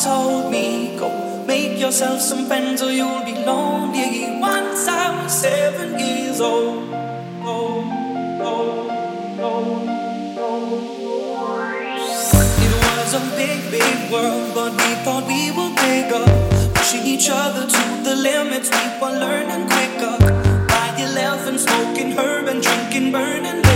told me, go make yourself some friends or you'll be lonely. Once I was seven years old. Oh, oh, oh, it was a big, big world, but we thought we were bigger. Pushing each other to the limits, we were learning quicker. By eleven, smoking herb and drinking, burning.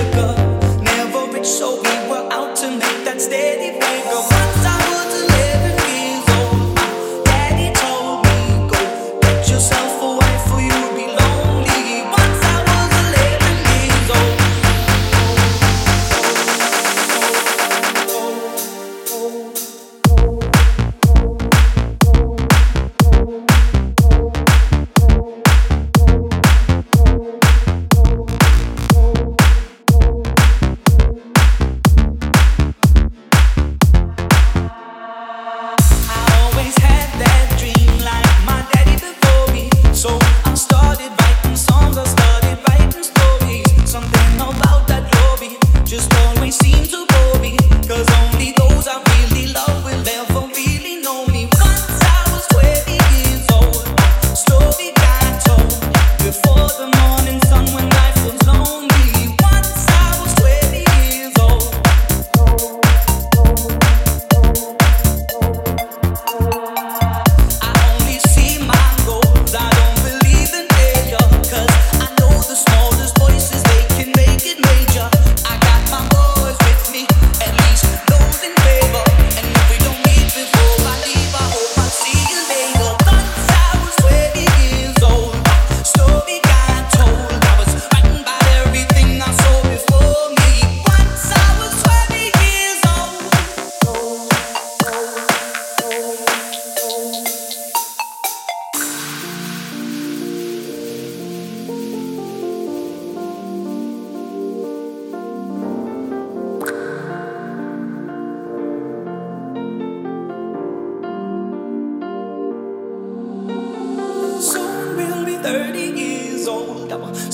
that love just always seem to bore me. Cause only those I really love.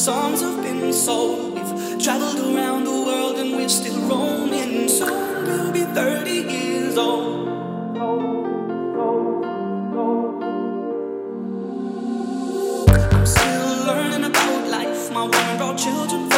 Songs have been sold. We've traveled around the world and we're still roaming. Soon we'll be 30 years old. I'm still learning about life. My woman brought children.